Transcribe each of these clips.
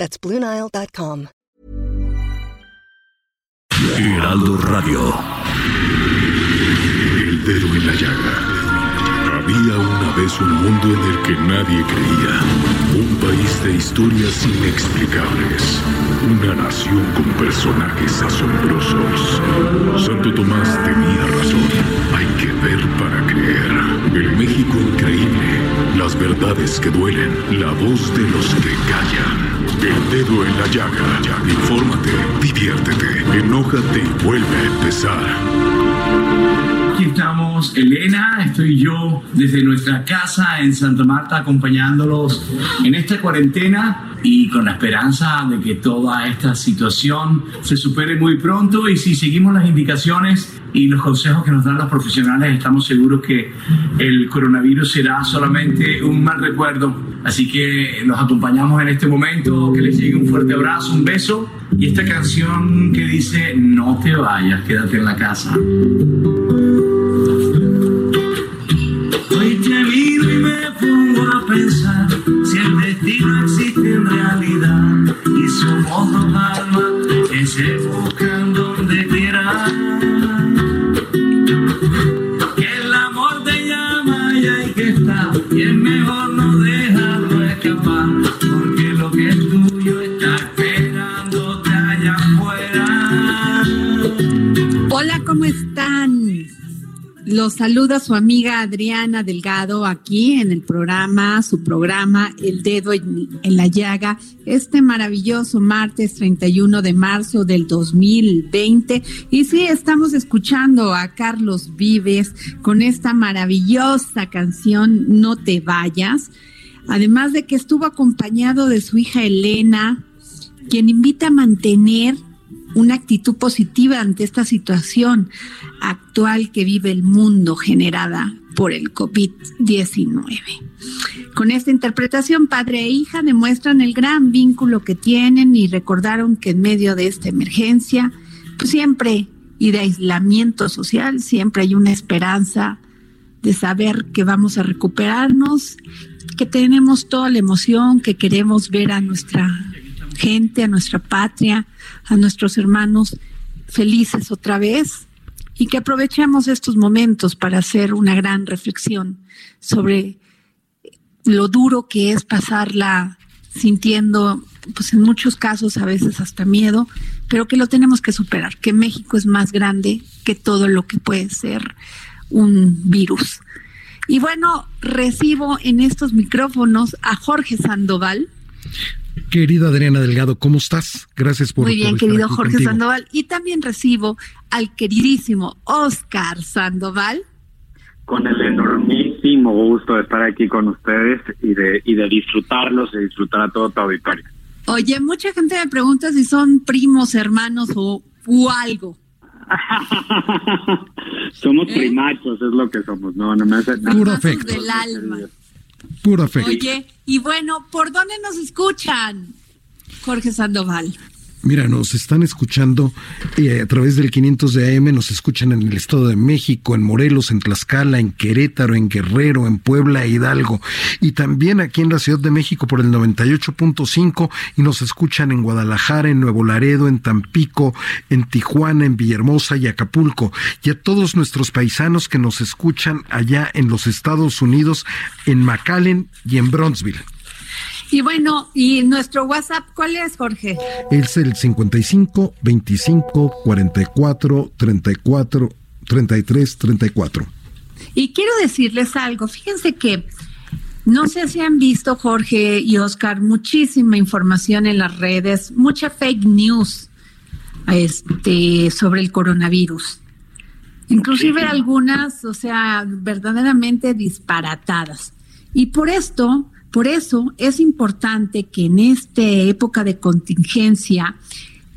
That's BlueNile.com. Heraldo Radio. El dedo en la llaga. Había una vez un mundo en el que nadie creía. Un país de historias inexplicables. Una nación con personajes asombrosos. Santo Tomás tenía razón. Hay que ver para creer. El México increíble. Las verdades que duelen. La voz de los que callan. El dedo en la llaga. Infórmate, diviértete, enójate y vuelve a empezar. Aquí estamos, Elena, estoy yo desde nuestra casa en Santa Marta acompañándolos en esta cuarentena y con la esperanza de que toda esta situación se supere muy pronto y si seguimos las indicaciones y los consejos que nos dan los profesionales estamos seguros que el coronavirus será solamente un mal recuerdo. Así que los acompañamos en este momento, que les llegue un fuerte abrazo, un beso y esta canción que dice no te vayas, quédate en la casa. Hoy te miro y me pongo a pensar si el destino existe en realidad y somos dos almas que se Los saluda su amiga Adriana Delgado aquí en el programa, su programa El Dedo en, en, la Llaga, este maravilloso martes 31 de marzo del 2020. Y sí, estamos escuchando a Carlos Vives con esta maravillosa canción No te vayas. Además de que estuvo acompañado de su hija Elena, quien invita a mantener una actitud positiva ante esta situación actual que vive el mundo generada por el COVID-19. Con esta interpretación, padre e hija demuestran el gran vínculo que tienen y recordaron que en medio de esta emergencia, pues siempre y de aislamiento social, siempre hay una esperanza de saber que vamos a recuperarnos, que tenemos toda la emoción, que queremos ver a nuestra gente, a nuestra patria, a nuestros hermanos felices otra vez y que aprovechemos estos momentos para hacer una gran reflexión sobre lo duro que es pasarla sintiendo, pues en muchos casos a veces hasta miedo, pero que lo tenemos que superar, que México es más grande que todo lo que puede ser un virus. Y bueno, recibo en estos micrófonos a Jorge Sandoval. Querida Adriana Delgado, ¿cómo estás? Gracias por Muy bien, por querido Jorge contigo. Sandoval. Y también recibo al queridísimo Oscar Sandoval. Con el enormísimo gusto de estar aquí con ustedes y de, y de disfrutarlos y disfrutar a todo tu auditorio. Oye, mucha gente me pregunta si son primos, hermanos o, o algo. somos ¿Eh? primachos, es lo que somos. No, no me hace nada. Puro afecto. del alma. Puro afecto. Oye, y bueno, ¿por dónde nos escuchan? Jorge Sandoval. Mira, nos están escuchando eh, a través del 500 de AM, nos escuchan en el Estado de México, en Morelos, en Tlaxcala, en Querétaro, en Guerrero, en Puebla Hidalgo. Y también aquí en la Ciudad de México por el 98.5 y nos escuchan en Guadalajara, en Nuevo Laredo, en Tampico, en Tijuana, en Villahermosa y Acapulco. Y a todos nuestros paisanos que nos escuchan allá en los Estados Unidos, en McAllen y en Bronzeville. Y bueno, ¿y nuestro WhatsApp cuál es, Jorge? Es el 55 25 44 34 33 34. Y quiero decirles algo, fíjense que no sé si han visto, Jorge y Oscar, muchísima información en las redes, mucha fake news este, sobre el coronavirus. Inclusive algunas, o sea, verdaderamente disparatadas. Y por esto Por eso es importante que en esta época de contingencia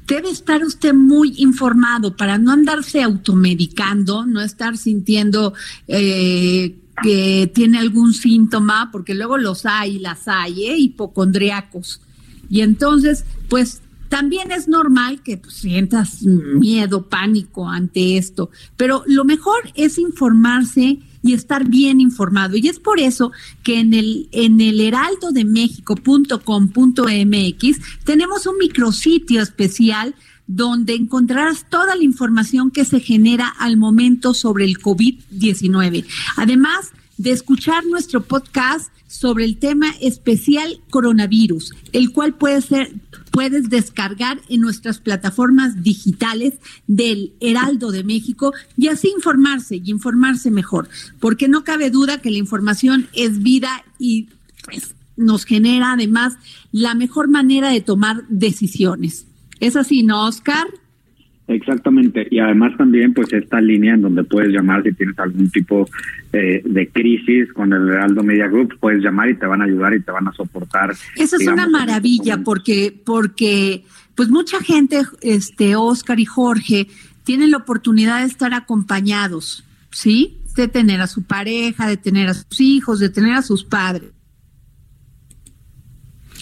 debe estar usted muy informado para no andarse automedicando, no estar sintiendo eh, que tiene algún síntoma, porque luego los hay, las hay, ¿eh? hipocondriacos. Y entonces, pues también es normal que pues, sientas miedo, pánico ante esto, pero lo mejor es informarse y estar bien informado. Y es por eso que en el, en el heraldodemexico.com.mx tenemos un micrositio especial donde encontrarás toda la información que se genera al momento sobre el COVID-19. Además de escuchar nuestro podcast sobre el tema especial coronavirus, el cual puede ser puedes descargar en nuestras plataformas digitales del Heraldo de México y así informarse y informarse mejor, porque no cabe duda que la información es vida y pues, nos genera además la mejor manera de tomar decisiones. ¿Es así, no, Oscar? Exactamente, y además también pues esta línea en donde puedes llamar si tienes algún tipo eh, de crisis con el Heraldo Media Group, puedes llamar y te van a ayudar y te van a soportar. Eso es una maravilla porque porque pues mucha gente, este Oscar y Jorge tienen la oportunidad de estar acompañados, ¿sí? De tener a su pareja, de tener a sus hijos, de tener a sus padres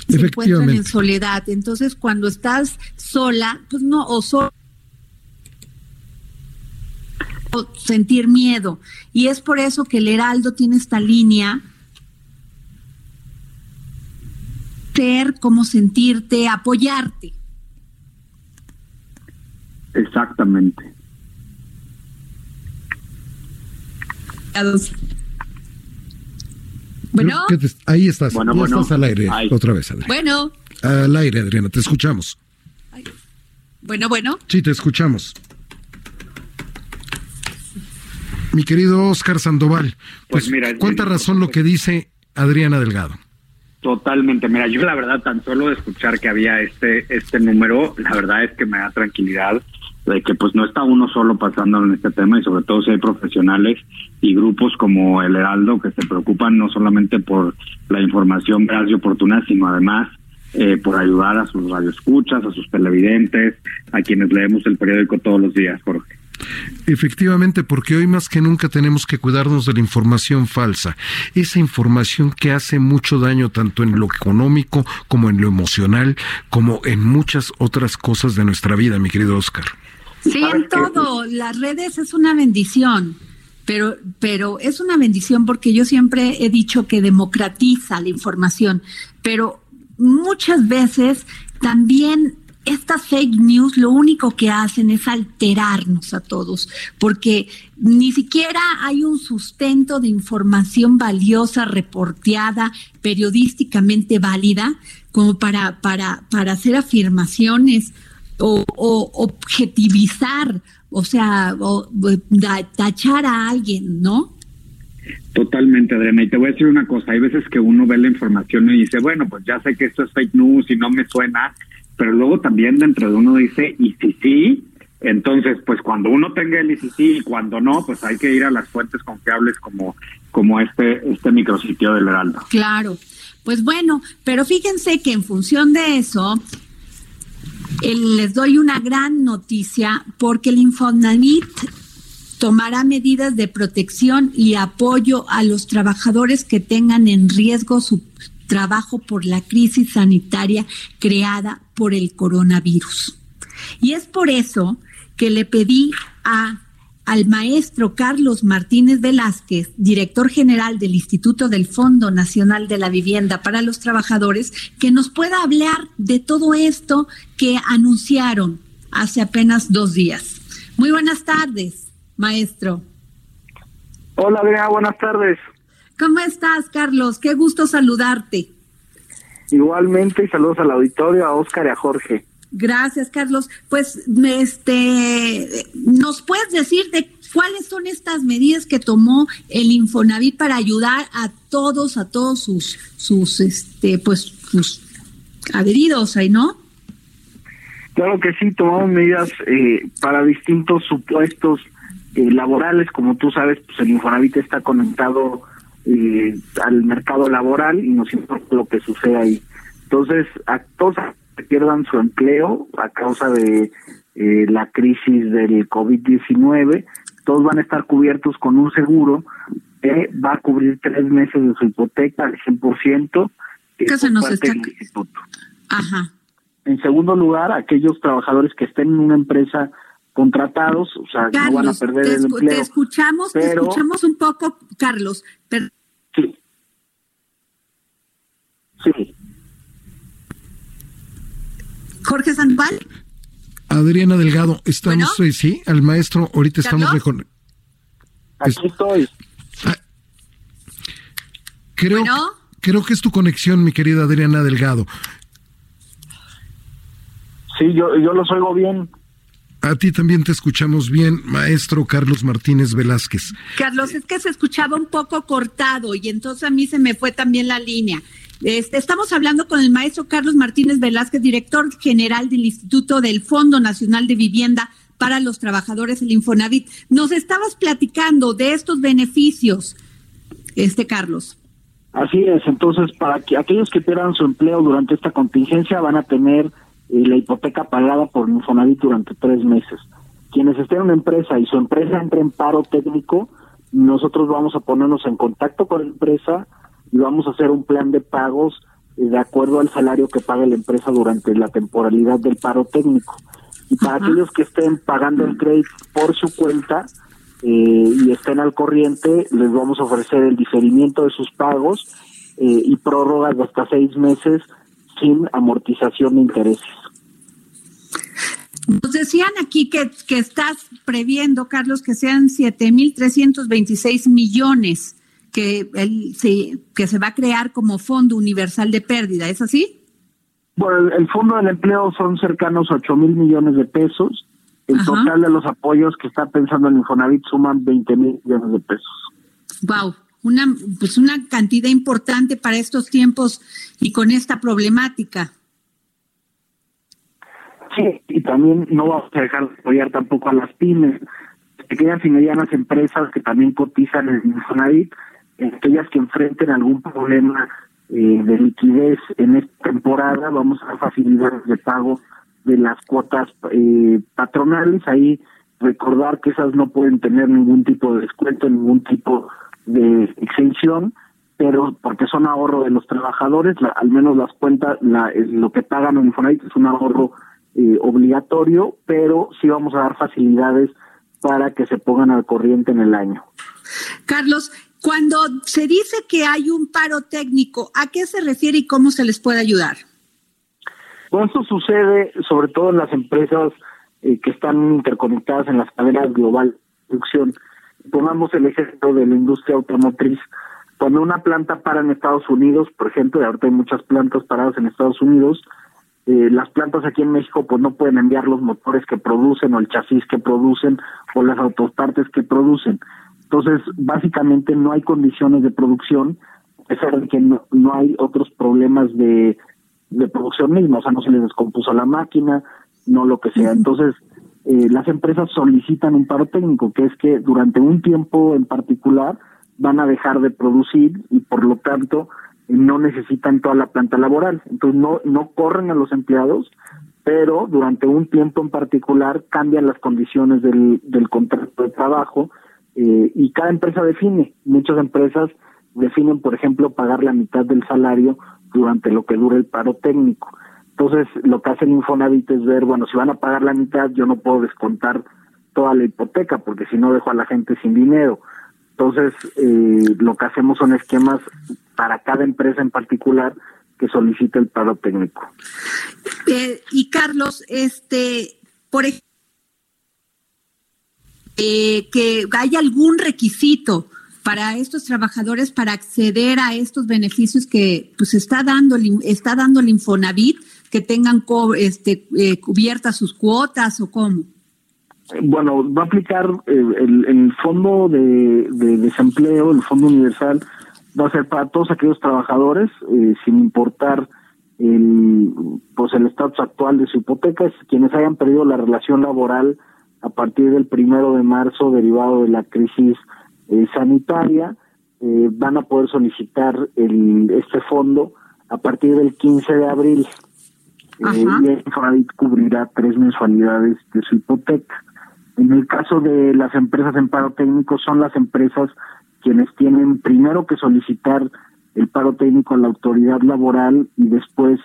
se encuentran en soledad. Entonces, cuando estás sola, pues no, o solo sentir miedo. Y es por eso que el Heraldo tiene esta línea. Ser, cómo sentirte, apoyarte. Exactamente. Bueno. Ahí estás. Bueno, ya estás al aire otra vez, Adriana. Bueno. Al aire, Adriana, te escuchamos. Bueno, bueno. Sí, te escuchamos. Mi querido Oscar Sandoval, pues, pues mira, cuánta razón lo que dice Adriana Delgado. Totalmente, mira, yo la verdad tan solo de escuchar que había este este número, la verdad es que me da tranquilidad de que pues no está uno solo pasando en este tema y sobre todo si hay profesionales y grupos como el Heraldo que se preocupan no solamente por la información veraz y oportuna, sino además eh, por ayudar a sus radioescuchas, a sus televidentes, a quienes leemos el periódico todos los días, Jorge. Efectivamente, porque hoy más que nunca tenemos que cuidarnos de la información falsa, esa información que hace mucho daño tanto en lo económico como en lo emocional, como en muchas otras cosas de nuestra vida, mi querido Oscar. Sí, en todo. Las redes es una bendición, pero, pero es una bendición porque yo siempre he dicho que democratiza la información, pero muchas veces también estas fake news lo único que hacen es alterarnos a todos, porque ni siquiera hay un sustento de información valiosa, reporteada, periodísticamente válida, como para, para, para hacer afirmaciones o, objetivizar, o sea, o, tachar a alguien, ¿no? Totalmente, Adriana. Y te voy a decir una cosa, hay veces que uno ve la información y dice, bueno, pues ya sé que esto es fake news y no me suena, pero luego también dentro de uno dice, y si sí, entonces pues cuando uno tenga el sí y cuando no, pues hay que ir a las fuentes confiables como, como este, este micrositio del Heraldo. Claro, pues bueno, pero fíjense que en función de eso, les doy una gran noticia porque el Infonavit tomará medidas de protección y apoyo a los trabajadores que tengan en riesgo su trabajo por la crisis sanitaria creada por el coronavirus. Y es por eso que le pedí a al maestro Carlos Martínez Velázquez, director general del Instituto del Fondo Nacional de la Vivienda para los Trabajadores, que nos pueda hablar de todo esto que anunciaron hace apenas dos días. Muy buenas tardes, maestro. Hola, buenas tardes. ¿Cómo estás, Carlos? Qué gusto saludarte. Igualmente, y saludos al auditorio, a Oscar y a Jorge. Gracias, Carlos. Pues, este, ¿nos puedes decir de cuáles son estas medidas que tomó el Infonavit para ayudar a todos, a todos sus, sus, este, pues, sus adheridos ahí, no? Claro que sí, tomamos medidas eh, para distintos supuestos eh, laborales, como tú sabes, pues el Infonavit está conectado eh, al mercado laboral y nos importa lo que sucede ahí. Entonces, a todos que pierdan su empleo a causa de eh, la crisis del COVID-19, todos van a estar cubiertos con un seguro que va a cubrir tres meses de su hipoteca al 100%. ¿Qué se nos está... instituto. Ajá. En segundo lugar, aquellos trabajadores que estén en una empresa contratados, o sea, no van a perder el empleo. Te escuchamos, te escuchamos un poco, Carlos. Sí. Sí. Jorge Sandoval. Adriana Delgado, estamos, eh, sí, al maestro, ahorita estamos mejor. Aquí estoy. Ah, creo, creo que es tu conexión, mi querida Adriana Delgado. Sí, yo, yo los oigo bien. A ti también te escuchamos bien, maestro Carlos Martínez Velázquez. Carlos, es que se escuchaba un poco cortado y entonces a mí se me fue también la línea. Este, estamos hablando con el maestro Carlos Martínez Velázquez, director general del Instituto del Fondo Nacional de Vivienda para los Trabajadores del Infonavit. Nos estabas platicando de estos beneficios, este Carlos. Así es, entonces para que aquellos que pierdan su empleo durante esta contingencia van a tener la hipoteca pagada por Infonavit durante tres meses. Quienes estén en una empresa y su empresa entre en paro técnico, nosotros vamos a ponernos en contacto con la empresa y vamos a hacer un plan de pagos eh, de acuerdo al salario que paga la empresa durante la temporalidad del paro técnico. Y para aquellos que estén pagando el crédito por su cuenta eh, y estén al corriente, les vamos a ofrecer el diferimiento de sus pagos eh, y prórrogas de hasta seis meses sin amortización de intereses. Nos decían aquí que, que estás previendo, Carlos, que sean 7.326 millones que, el, se, que se va a crear como Fondo Universal de Pérdida, ¿es así? Bueno, el, Fondo del Empleo son cercanos a 8 mil millones de pesos. El total de los apoyos que está pensando el Infonavit suman 20 mil millones de pesos. Wow, una, pues una cantidad importante para estos tiempos y con esta problemática. Sí, y también no vamos a dejar de apoyar tampoco a las pymes, pequeñas y medianas empresas que también cotizan en Infonavit, aquellas que enfrenten algún problema eh, de liquidez en esta temporada, vamos a dar facilidades de pago de las cuotas eh, patronales. Ahí recordar que esas no pueden tener ningún tipo de descuento, ningún tipo de exención, pero porque son ahorro de los trabajadores, al menos las cuentas, la, lo que pagan en Infonavit es un ahorro eh, obligatorio, pero sí vamos a dar facilidades para que se pongan al corriente en el año. Carlos, cuando se dice que hay un paro técnico, ¿a qué se refiere y cómo se les puede ayudar? Bueno, esto sucede sobre todo en las empresas eh, que están interconectadas en las cadenas global de producción. Pongamos el ejemplo de la industria automotriz. Cuando una planta para en Estados Unidos, por ejemplo, y ahorita hay muchas plantas paradas en Estados Unidos, eh, las plantas aquí en México pues no pueden enviar los motores que producen o el chasis que producen o las autopartes que producen. Entonces, básicamente no hay condiciones de producción, a pesar de que no, hay otros problemas de, de producción misma, o sea, no se les descompuso la máquina, no lo que sea. Entonces, eh, las empresas solicitan un paro técnico, que es que durante un tiempo en particular van a dejar de producir y por lo tanto no necesitan toda la planta laboral. Entonces no, no corren a los empleados, pero durante un tiempo en particular cambian las condiciones del, del contrato de trabajo eh, y cada empresa define. Muchas empresas definen, por ejemplo, pagar la mitad del salario durante lo que dure el paro técnico. Entonces, lo que hace el Infonavit es ver, bueno, si van a pagar la mitad, yo no puedo descontar toda la hipoteca, porque si no dejo a la gente sin dinero. Entonces, eh, lo que hacemos son esquemas para cada empresa en particular que solicite el paro técnico. Eh, y Carlos, este, por ejemplo, eh, que hay algún requisito para estos trabajadores para acceder a estos beneficios que pues está dando está dando el Infonavit que tengan este cubiertas sus cuotas o cómo bueno, va a aplicar eh, el, fondo de, desempleo, el fondo universal, va a ser para todos aquellos trabajadores, eh, sin importar el pues el estatus actual de su hipoteca, quienes hayan perdido la relación laboral a partir del primero de marzo derivado de la crisis eh, sanitaria, eh, van a poder solicitar el, este fondo a partir del 15 de abril. Y el cubrirá tres mensualidades de su hipoteca. En el caso de las empresas en paro técnico, son las empresas quienes tienen primero que solicitar el paro técnico a la autoridad laboral y después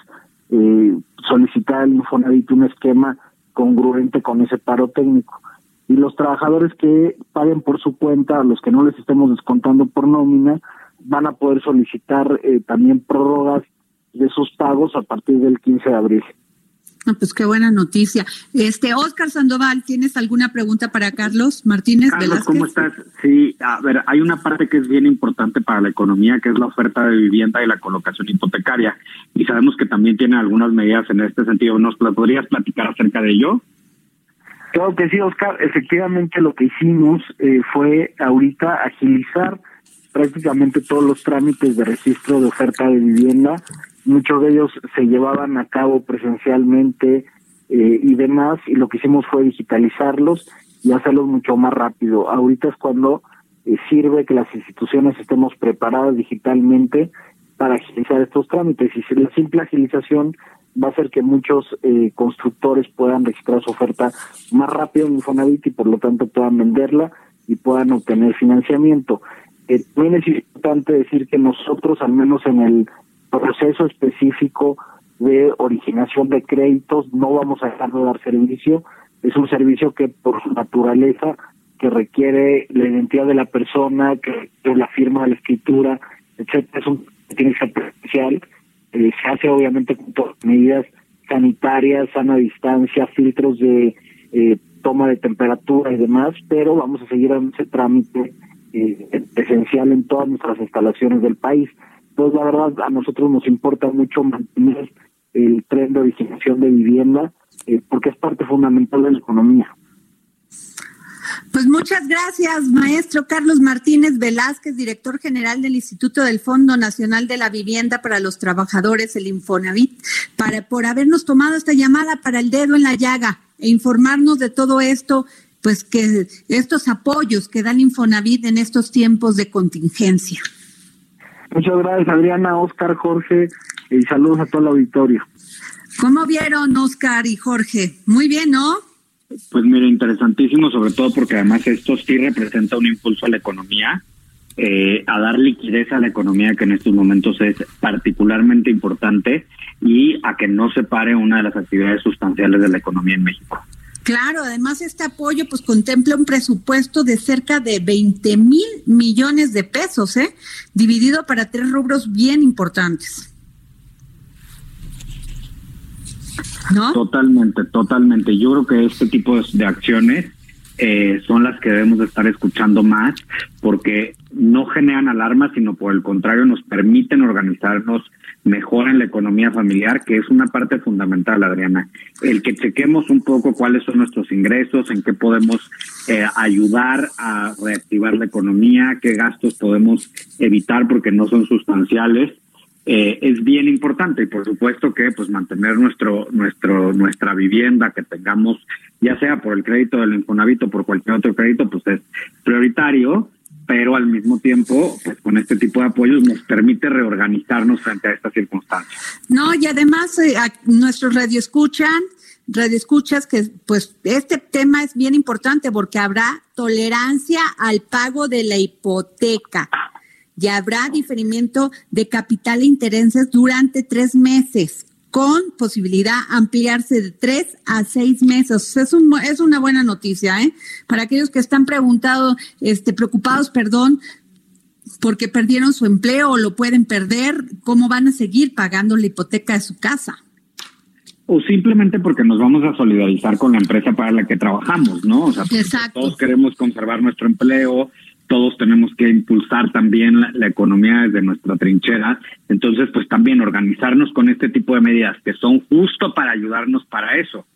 eh, solicitar al Infonavit un esquema congruente con ese paro técnico. Y los trabajadores que paguen por su cuenta, a los que no les estemos descontando por nómina, van a poder solicitar eh, también prórrogas de sus pagos a partir del 15 de abril. Ah, pues qué buena noticia. Este Oscar Sandoval, ¿tienes alguna pregunta para Carlos Martínez Carlos, ¿cómo estás? Sí, a ver, hay una parte que es bien importante para la economía, que es la oferta de vivienda y la colocación hipotecaria. Y sabemos que también tiene algunas medidas en este sentido. ¿Nos podrías platicar acerca de ello? Claro que sí, Oscar. Efectivamente, lo que hicimos eh, fue ahorita agilizar prácticamente todos los trámites de registro de oferta de vivienda muchos de ellos se llevaban a cabo presencialmente eh, y demás, y lo que hicimos fue digitalizarlos y hacerlos mucho más rápido. Ahorita es cuando eh, sirve que las instituciones estemos preparadas digitalmente para agilizar estos trámites. Y la simple agilización va a hacer que muchos eh, constructores puedan registrar su oferta más rápido en Infonavit y por lo tanto puedan venderla y puedan obtener financiamiento. también es importante decir que nosotros, al menos en el proceso específico de originación de créditos, no vamos a dejar de dar servicio. Es un servicio que por su naturaleza, que requiere la identidad de la persona, que la firma de la escritura, etcétera, es un tiene que ser presencial. Eh, se hace obviamente con medidas sanitarias, sana distancia, filtros de eh, toma de temperatura y demás, pero vamos a seguir dando ese trámite eh, esencial en todas nuestras instalaciones del país. Pues la verdad a nosotros nos importa mucho mantener el tren de originación de vivienda eh, porque es parte fundamental de la economía. Pues muchas gracias, maestro Carlos Martínez Velázquez, director general del Instituto del Fondo Nacional de la Vivienda para los Trabajadores, el Infonavit, para, por habernos tomado esta llamada para el dedo en la llaga e informarnos de todo esto, pues que estos apoyos que dan Infonavit en estos tiempos de contingencia. Muchas gracias, Adriana, Oscar, Jorge, y saludos a todo el auditorio. ¿Cómo vieron, Oscar y Jorge? Muy bien, ¿no? Pues mira, interesantísimo, sobre todo porque además esto sí representa un impulso a la economía, eh, a dar liquidez a la economía que en estos momentos es particularmente importante y a que no se pare una de las actividades sustanciales de la economía en México. Claro, además este apoyo pues contempla un presupuesto de cerca de 20 mil millones de pesos, ¿eh? dividido para tres rubros bien importantes. ¿No? Totalmente, totalmente. Yo creo que este tipo de acciones eh, son las que debemos de estar escuchando más porque no generan alarmas, sino por el contrario nos permiten organizarnos mejor en la economía familiar, que es una parte fundamental, Adriana. El que chequemos un poco cuáles son nuestros ingresos, en qué podemos eh, ayudar a reactivar la economía, qué gastos podemos evitar porque no son sustanciales. Eh, es bien importante. Y por supuesto que pues mantener nuestro nuestro nuestra vivienda que tengamos ya sea por el crédito del Infonavit o por cualquier otro crédito pues es prioritario. Pero al mismo tiempo, pues con este tipo de apoyos nos permite reorganizarnos frente a estas circunstancias. No, y además eh, nuestros radioescuchan, radioescuchas que pues este tema es bien importante porque habrá tolerancia al pago de la hipoteca y habrá diferimiento de capital e intereses durante tres meses con posibilidad ampliarse de tres a seis meses. Es, un, es una buena noticia, ¿eh? Para aquellos que están preguntado, este, preocupados, perdón, porque perdieron su empleo o lo pueden perder, ¿cómo van a seguir pagando la hipoteca de su casa? O simplemente porque nos vamos a solidarizar con la empresa para la que trabajamos, ¿no? O sea, todos queremos conservar nuestro empleo, todos tenemos que impulsar también la, economía desde nuestra trinchera. Entonces, pues también organizarnos con este tipo de medidas que son justo para ayudarnos para eso.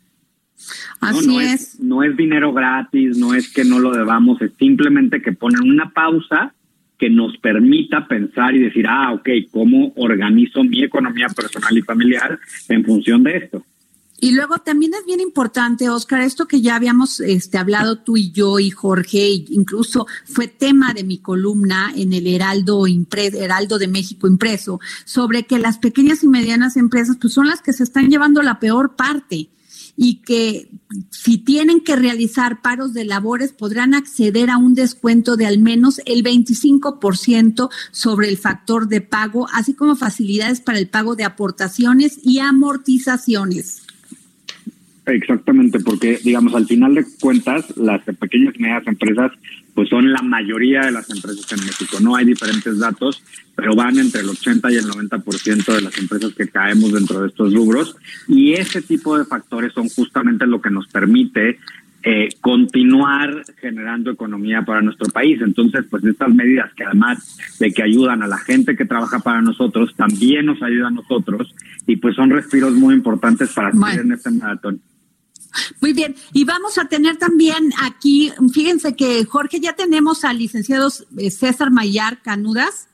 Así es. No es dinero gratis, no es que no lo debamos, es simplemente que ponen una pausa que nos permita pensar y decir, ah, ok, ¿cómo organizo mi economía personal y familiar en función de esto? Y luego también es bien importante, Oscar, esto que ya habíamos este, hablado tú y yo y Jorge, incluso fue tema de mi columna en el Heraldo, Heraldo de México impreso, sobre que las pequeñas y medianas empresas pues, son las que se están llevando la peor parte y que si tienen que realizar paros de labores podrán acceder a un descuento de al menos el 25% sobre el factor de pago, así como facilidades para el pago de aportaciones y amortizaciones. Exactamente, porque digamos, al final de cuentas, las pequeñas y medianas empresas pues son la mayoría de las empresas en México. No hay diferentes datos, pero van entre el 80 y el 90% de las empresas que caemos dentro de estos rubros. Y ese tipo de factores son justamente lo que nos permite eh, continuar generando economía para nuestro país. Entonces, pues estas medidas que además de que ayudan a la gente que trabaja para nosotros, también nos ayudan a nosotros y pues son respiros muy importantes para seguir en este maratón. Muy bien, y vamos a tener también aquí, fíjense que Jorge, ya tenemos al licenciado eh, César Mayar Canudas.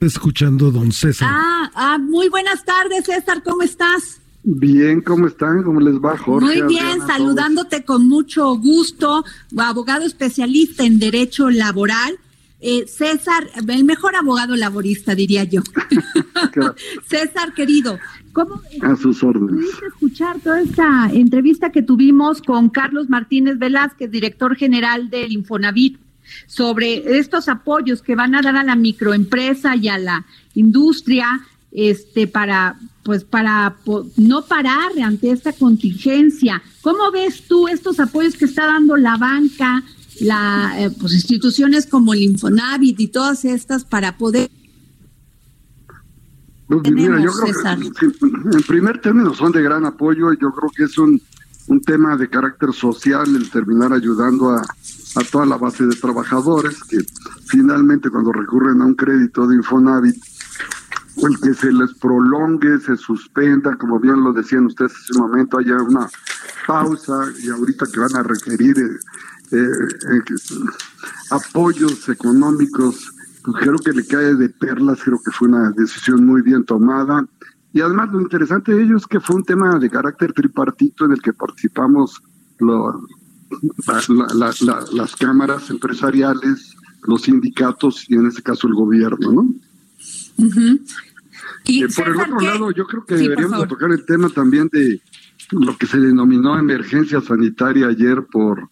Escuchando, don César. Ah, ah, muy buenas tardes, César, ¿cómo estás? Bien, ¿cómo están? ¿Cómo les va, Jorge? Muy bien, saludándote con mucho gusto, abogado especialista en Derecho Laboral. Eh, César, el mejor abogado laborista, diría yo. César, querido, ¿Cómo a sus órdenes. pudiste escuchar toda esta entrevista que tuvimos con Carlos Martínez Velázquez, director general del Infonavit, sobre estos apoyos que van a dar a la microempresa y a la industria este para pues para no parar ante esta contingencia. ¿Cómo ves tú estos apoyos que está dando la banca, la eh, pues instituciones como el Infonavit y todas estas para poder pues, mira, yo creo que en primer término son de gran apoyo y yo creo que es un, un tema de carácter social el terminar ayudando a, a toda la base de trabajadores que finalmente cuando recurren a un crédito de Infonavit el que se les prolongue, se suspenda, como bien lo decían ustedes hace un momento, haya una pausa y ahorita que van a requerir eh apoyos económicos pues creo que le cae de perlas, creo que fue una decisión muy bien tomada. Y además lo interesante de ello es que fue un tema de carácter tripartito en el que participamos las cámaras empresariales, los sindicatos y en este caso el gobierno, ¿no? y eh, por el otro lado, yo creo que deberíamos tocar el tema también de lo que se denominó emergencia sanitaria ayer por,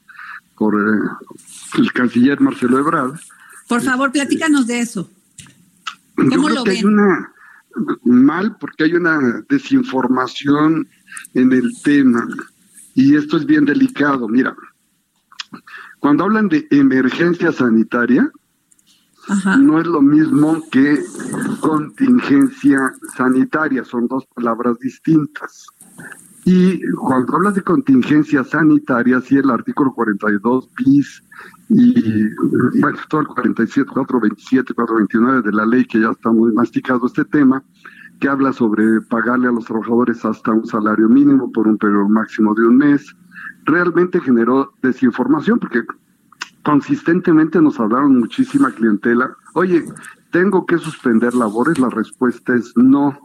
por eh, el canciller Marcelo Ebrard, por favor, platícanos de eso. ¿Cómo lo ven? Hay una mal porque hay una desinformación en el tema y esto es bien delicado. Mira, cuando hablan de emergencia sanitaria, no es lo mismo que contingencia sanitaria, son dos palabras distintas. Y cuando hablas de contingencia sanitaria, sí, el artículo 42 bis y, bueno, todo el 47, 427, 429 de la ley que ya está muy masticado este tema, que habla sobre pagarle a los trabajadores hasta un salario mínimo por un periodo máximo de un mes, realmente generó desinformación porque consistentemente nos hablaron muchísima clientela. Oye, ¿tengo que suspender labores? La respuesta es no.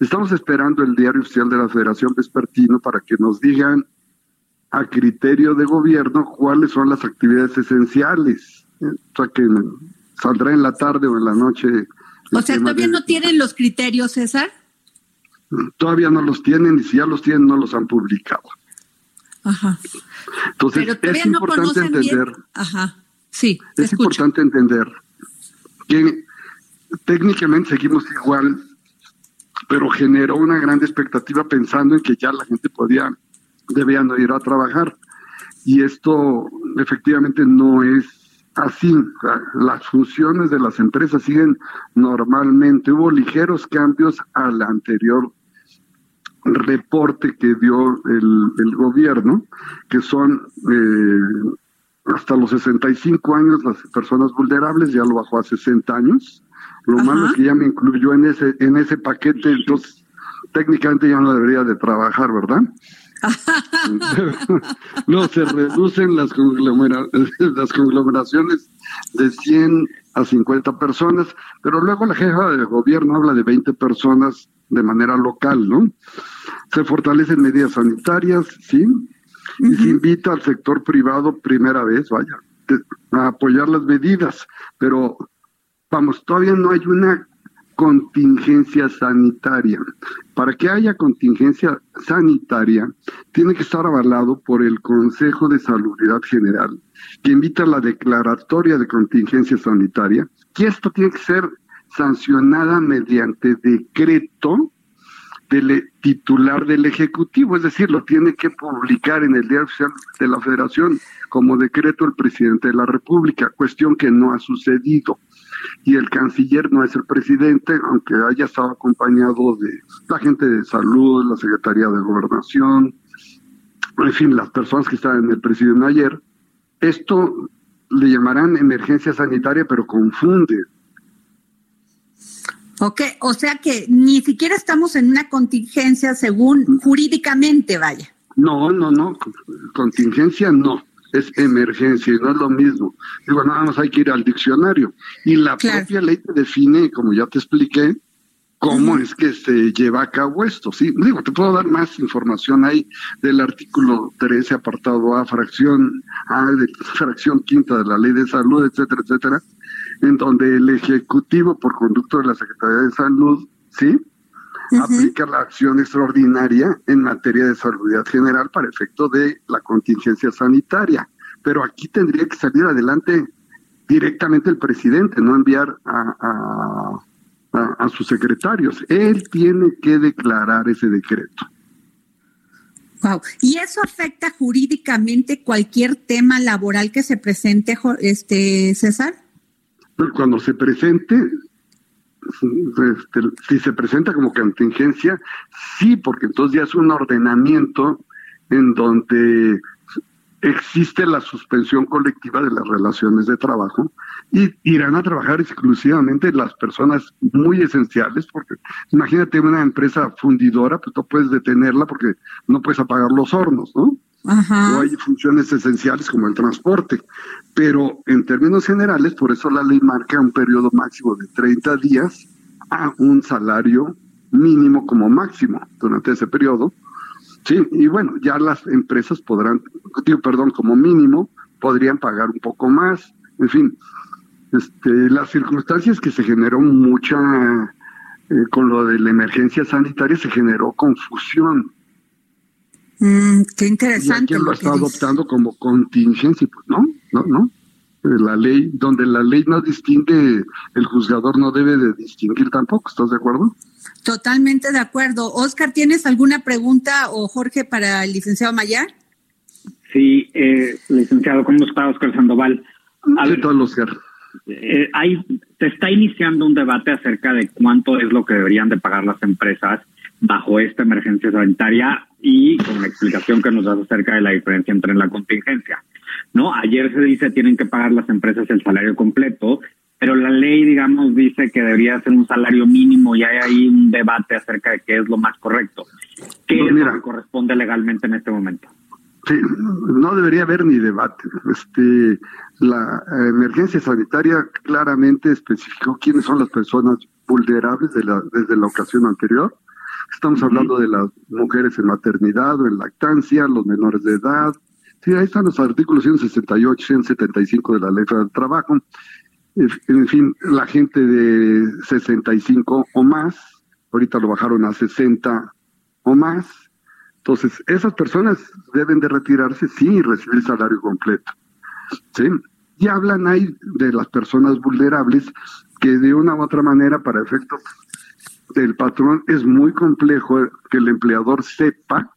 Estamos esperando el diario oficial de la Federación Vespertino para que nos digan a criterio de gobierno cuáles son las actividades esenciales. O sea, que saldrá en la tarde o en la noche. O sea, todavía no tienen los criterios, César. Todavía no los tienen y si ya los tienen no los han publicado. Ajá. Entonces es importante entender. Ajá. Sí. Es importante entender que técnicamente seguimos igual pero generó una gran expectativa pensando en que ya la gente podía, debían ir a trabajar. Y esto efectivamente no es así. Las funciones de las empresas siguen normalmente. Hubo ligeros cambios al anterior reporte que dio el, gobierno, que son eh, hasta los 65 años las personas vulnerables, ya lo bajó a 60 años, lo malo es que ya me incluyó en ese, en ese paquete, entonces técnicamente ya no debería de trabajar, ¿verdad? no, se reducen las, las conglomeraciones de 100 a 50 personas, pero luego la jefa de gobierno habla de 20 personas de manera local, ¿no? Se fortalecen medidas sanitarias, ¿sí? Y se invita al sector privado primera vez, vaya, a apoyar las medidas, pero vamos, todavía no hay una contingencia sanitaria. Para que haya contingencia sanitaria, tiene que estar avalado por el Consejo de Salubridad General, que invita la declaratoria de contingencia sanitaria, que esto tiene que ser sancionada mediante decreto del titular del Ejecutivo, es decir, lo tiene que publicar en el Diario Oficial de la Federación como decreto el presidente de la República, cuestión que no ha sucedido y el canciller no es el presidente, aunque haya estado acompañado de la gente de salud, la Secretaría de Gobernación, en fin, las personas que estaban en el presidio ayer. Esto le llamarán emergencia sanitaria, pero confunde. Ok, o sea que ni siquiera estamos en una contingencia según jurídicamente, vaya. No, no, no, contingencia no es emergencia y no es lo mismo. Digo, nada más hay que ir al diccionario. Y la propia ley te define, como ya te expliqué, cómo es que se lleva a cabo esto. Sí, digo, te puedo dar más información ahí del artículo 13, apartado A, fracción A, de fracción quinta de la ley de salud, etcétera, etcétera, en donde el Ejecutivo, por conducto de la Secretaría de Salud, ¿sí? Aplica la acción extraordinaria en materia de salud general para efecto de la contingencia sanitaria. Pero aquí tendría que salir adelante directamente el presidente, no enviar a, a, sus secretarios. Él tiene que declarar ese decreto. Wow. ¿Y eso afecta jurídicamente cualquier tema laboral que se presente, este César? Cuando se presente, este, si se presenta como contingencia, sí, porque entonces ya es un ordenamiento en donde existe la suspensión colectiva de las relaciones de trabajo y irán a trabajar exclusivamente las personas muy esenciales, porque imagínate una empresa fundidora, pues no puedes detenerla porque no puedes apagar los hornos, ¿no? O hay funciones esenciales como el transporte. Pero en términos generales, por eso la ley marca un periodo máximo de 30 días a un salario mínimo como máximo durante ese periodo. Sí, y bueno, ya las empresas podrán, digo, perdón, como mínimo, podrían pagar un poco más. En fin, este, las circunstancias que se generó mucha, eh, con lo de la emergencia sanitaria, se generó confusión Mm, qué interesante. Y lo está adoptando como contingencia, pues no, no, no. La ley, donde la ley no distingue, el juzgador no debe de distinguir tampoco, ¿estás de acuerdo? Totalmente de acuerdo. Oscar, ¿tienes alguna pregunta o Jorge para el licenciado Mayar? Sí, eh, licenciado, ¿cómo está Oscar Sandoval? A ver, Oscar. Eh, hay, se está iniciando un debate acerca de cuánto es lo que deberían de pagar las empresas bajo esta emergencia sanitaria y con la explicación que nos das acerca de la diferencia entre la contingencia. ¿no? Ayer se dice tienen que pagar las empresas el salario completo, pero la ley, digamos, dice que debería ser un salario mínimo y hay ahí un debate acerca de qué es lo más correcto. ¿Qué pues corresponde legalmente en este momento? Sí, no debería haber ni debate. Este, la emergencia sanitaria claramente especificó quiénes son las personas vulnerables de la, desde la ocasión anterior Estamos hablando de las mujeres en maternidad o en lactancia, los menores de edad. Sí, ahí están los artículos 168, 175 de la Ley del Trabajo. En fin, la gente de 65 o más, ahorita lo bajaron a 60 o más. Entonces, esas personas deben de retirarse, sí, y recibir salario completo. ¿sí? Y hablan ahí de las personas vulnerables que de una u otra manera, para efectos del patrón es muy complejo que el empleador sepa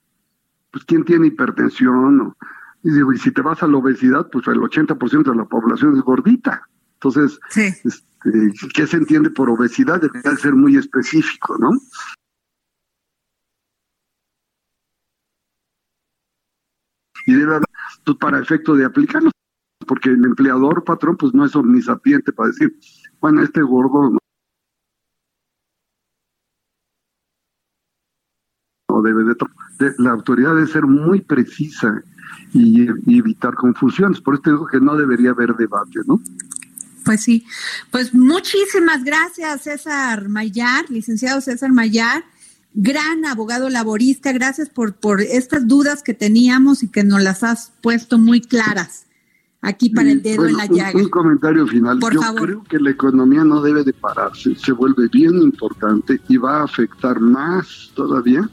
pues quién tiene hipertensión y digo, y si te vas a la obesidad, pues el 80% de la población es gordita. Entonces, este, ¿qué se entiende por obesidad? Debe ser muy específico, ¿no? Y debe haber, pues, para efecto de aplicarlo, porque el empleador, patrón, pues no es omnisapiente para decir, bueno, este gordo debe de, la autoridad debe ser muy precisa y, evitar confusiones. Por eso digo que no debería haber debate, ¿no? Pues sí, pues muchísimas gracias César Mayar, licenciado César Mayar, gran abogado laborista. Gracias por, por estas dudas que teníamos y que nos las has puesto muy claras aquí para el dedo en la llaga. Un, comentario final. Por Yo favor. creo que la economía no debe de pararse, se vuelve bien importante y va a afectar más todavía.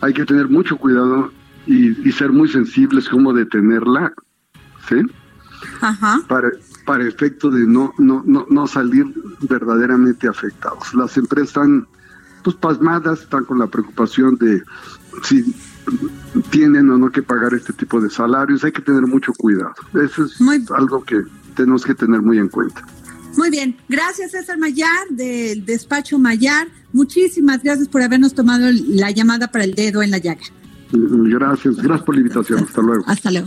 Hay que tener mucho cuidado y, y ser muy sensibles cómo detenerla, ¿sí? Ajá. Para, para efecto de no, no, no, no salir verdaderamente afectados. Las empresas están pues pasmadas, están con la preocupación de si tienen o no que pagar este tipo de salarios, hay que tener mucho cuidado. Eso es Muy- algo que tenemos que tener muy en cuenta. Muy bien, gracias César Mayar del despacho Mayar. Muchísimas gracias por habernos tomado la llamada para el dedo en la llaga. Gracias, gracias por la invitación. Hasta luego. Hasta luego.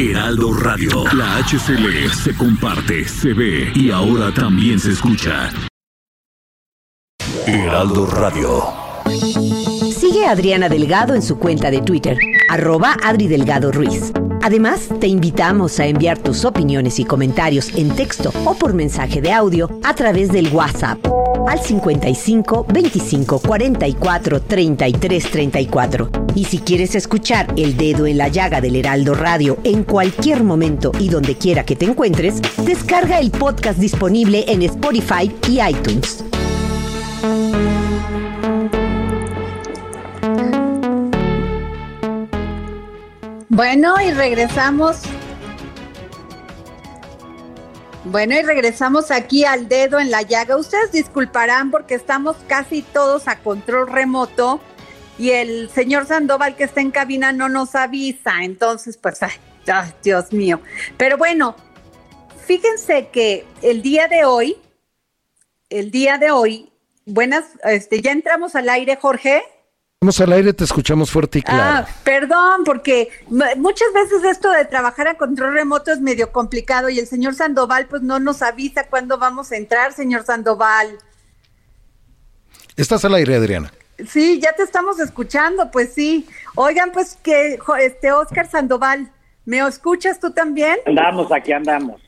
Heraldo Radio. La HCL se comparte, se ve y ahora también se escucha. Heraldo Radio. Sigue Adriana Delgado en su cuenta de Twitter, arroba Adri Delgado Ruiz. Además, te invitamos a enviar tus opiniones y comentarios en texto o por mensaje de audio a través del WhatsApp al 55 25 44 33 34. Y si quieres escuchar El Dedo en la Llaga del Heraldo Radio en cualquier momento y donde quiera que te encuentres, descarga el podcast disponible en Spotify y iTunes. Bueno, y regresamos. Bueno, y regresamos aquí al dedo en la llaga. Ustedes disculparán porque estamos casi todos a control remoto y el señor Sandoval que está en cabina no nos avisa. Entonces, pues, ay, Dios mío. Pero bueno, fíjense que el día de hoy, el día de hoy, buenas, este, ya entramos al aire, Jorge. Vamos al aire, te escuchamos fuerte y claro. Ah, perdón, porque muchas veces esto de trabajar a control remoto es medio complicado y el señor Sandoval pues no nos avisa cuándo vamos a entrar, señor Sandoval. Estás al aire, Adriana. Sí, ya te estamos escuchando, pues sí. Oigan, pues que este Oscar Sandoval, ¿me escuchas tú también? Andamos, aquí andamos.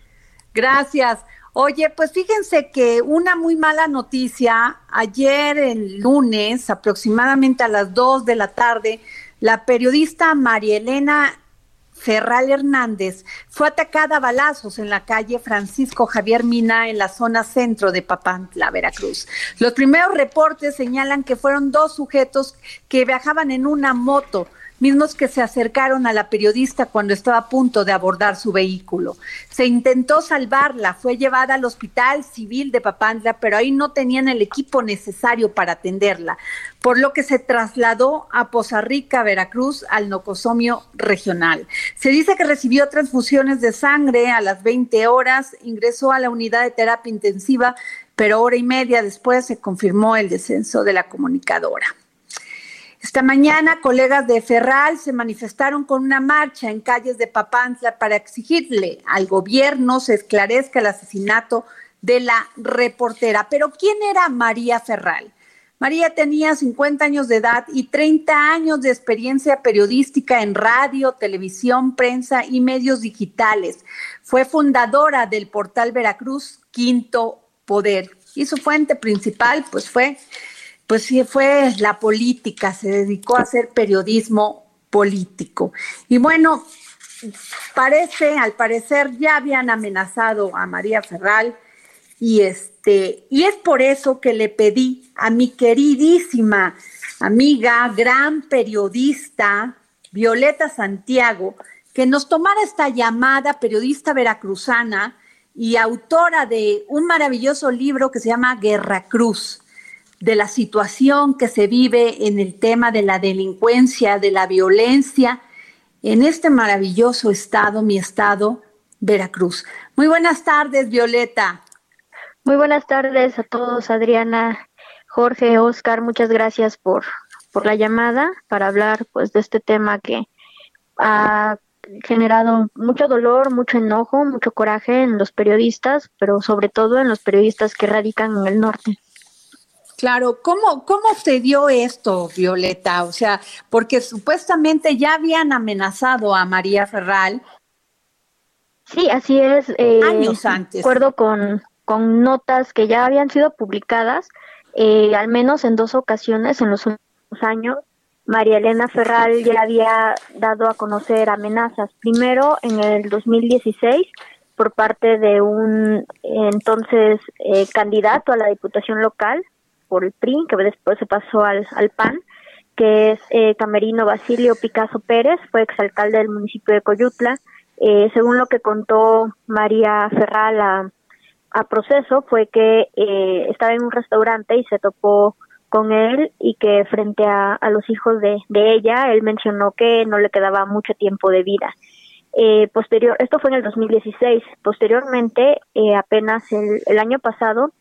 Gracias. Oye, pues fíjense que una muy mala noticia, ayer el lunes, aproximadamente a las 2 de la tarde, la periodista María Elena Ferral Hernández fue atacada a balazos en la calle Francisco Javier Mina en la zona centro de Papantla, Veracruz. Los primeros reportes señalan que fueron dos sujetos que viajaban en una moto mismos que se acercaron a la periodista cuando estaba a punto de abordar su vehículo. Se intentó salvarla, fue llevada al Hospital Civil de Papantla, pero ahí no tenían el equipo necesario para atenderla, por lo que se trasladó a Poza Rica, Veracruz, al nocosomio regional. Se dice que recibió transfusiones de sangre a las 20 horas, ingresó a la unidad de terapia intensiva, pero hora y media después se confirmó el descenso de la comunicadora. Esta mañana, colegas de Ferral se manifestaron con una marcha en calles de Papantla para exigirle al gobierno se esclarezca el asesinato de la reportera. Pero ¿quién era María Ferral? María tenía 50 años de edad y 30 años de experiencia periodística en radio, televisión, prensa y medios digitales. Fue fundadora del portal Veracruz Quinto Poder y su fuente principal pues fue pues sí, fue la política, se dedicó a hacer periodismo político. Y bueno, parece, al parecer ya habían amenazado a María Ferral y este, y es por eso que le pedí a mi queridísima amiga, gran periodista, Violeta Santiago, que nos tomara esta llamada, periodista veracruzana y autora de un maravilloso libro que se llama Guerra Cruz de la situación que se vive en el tema de la delincuencia, de la violencia, en este maravilloso estado, mi estado, Veracruz. Muy buenas tardes, Violeta. Muy buenas tardes a todos, Adriana, Jorge, Oscar, muchas gracias por, por la llamada para hablar pues de este tema que ha generado mucho dolor, mucho enojo, mucho coraje en los periodistas, pero sobre todo en los periodistas que radican en el norte. Claro, ¿cómo, cómo se dio esto, Violeta? O sea, porque supuestamente ya habían amenazado a María Ferral. Sí, así es. Eh, Años antes. De acuerdo con, con notas que ya habían sido publicadas, eh, al menos en dos ocasiones en los últimos años, María Elena Ferral ya había dado a conocer amenazas. Primero en el 2016 por parte de un entonces eh, candidato a la diputación local, por el PRI, que después se pasó al, al PAN, que es eh, Camerino Basilio Picasso Pérez, fue exalcalde del municipio de Coyutla. Eh, según lo que contó María Ferral a, proceso, fue que eh, estaba en un restaurante y se topó con él y que frente a, a los hijos de, de, ella, él mencionó que no le quedaba mucho tiempo de vida. Eh, posterior, esto fue en el 2016. Posteriormente, eh, apenas el, el, año pasado,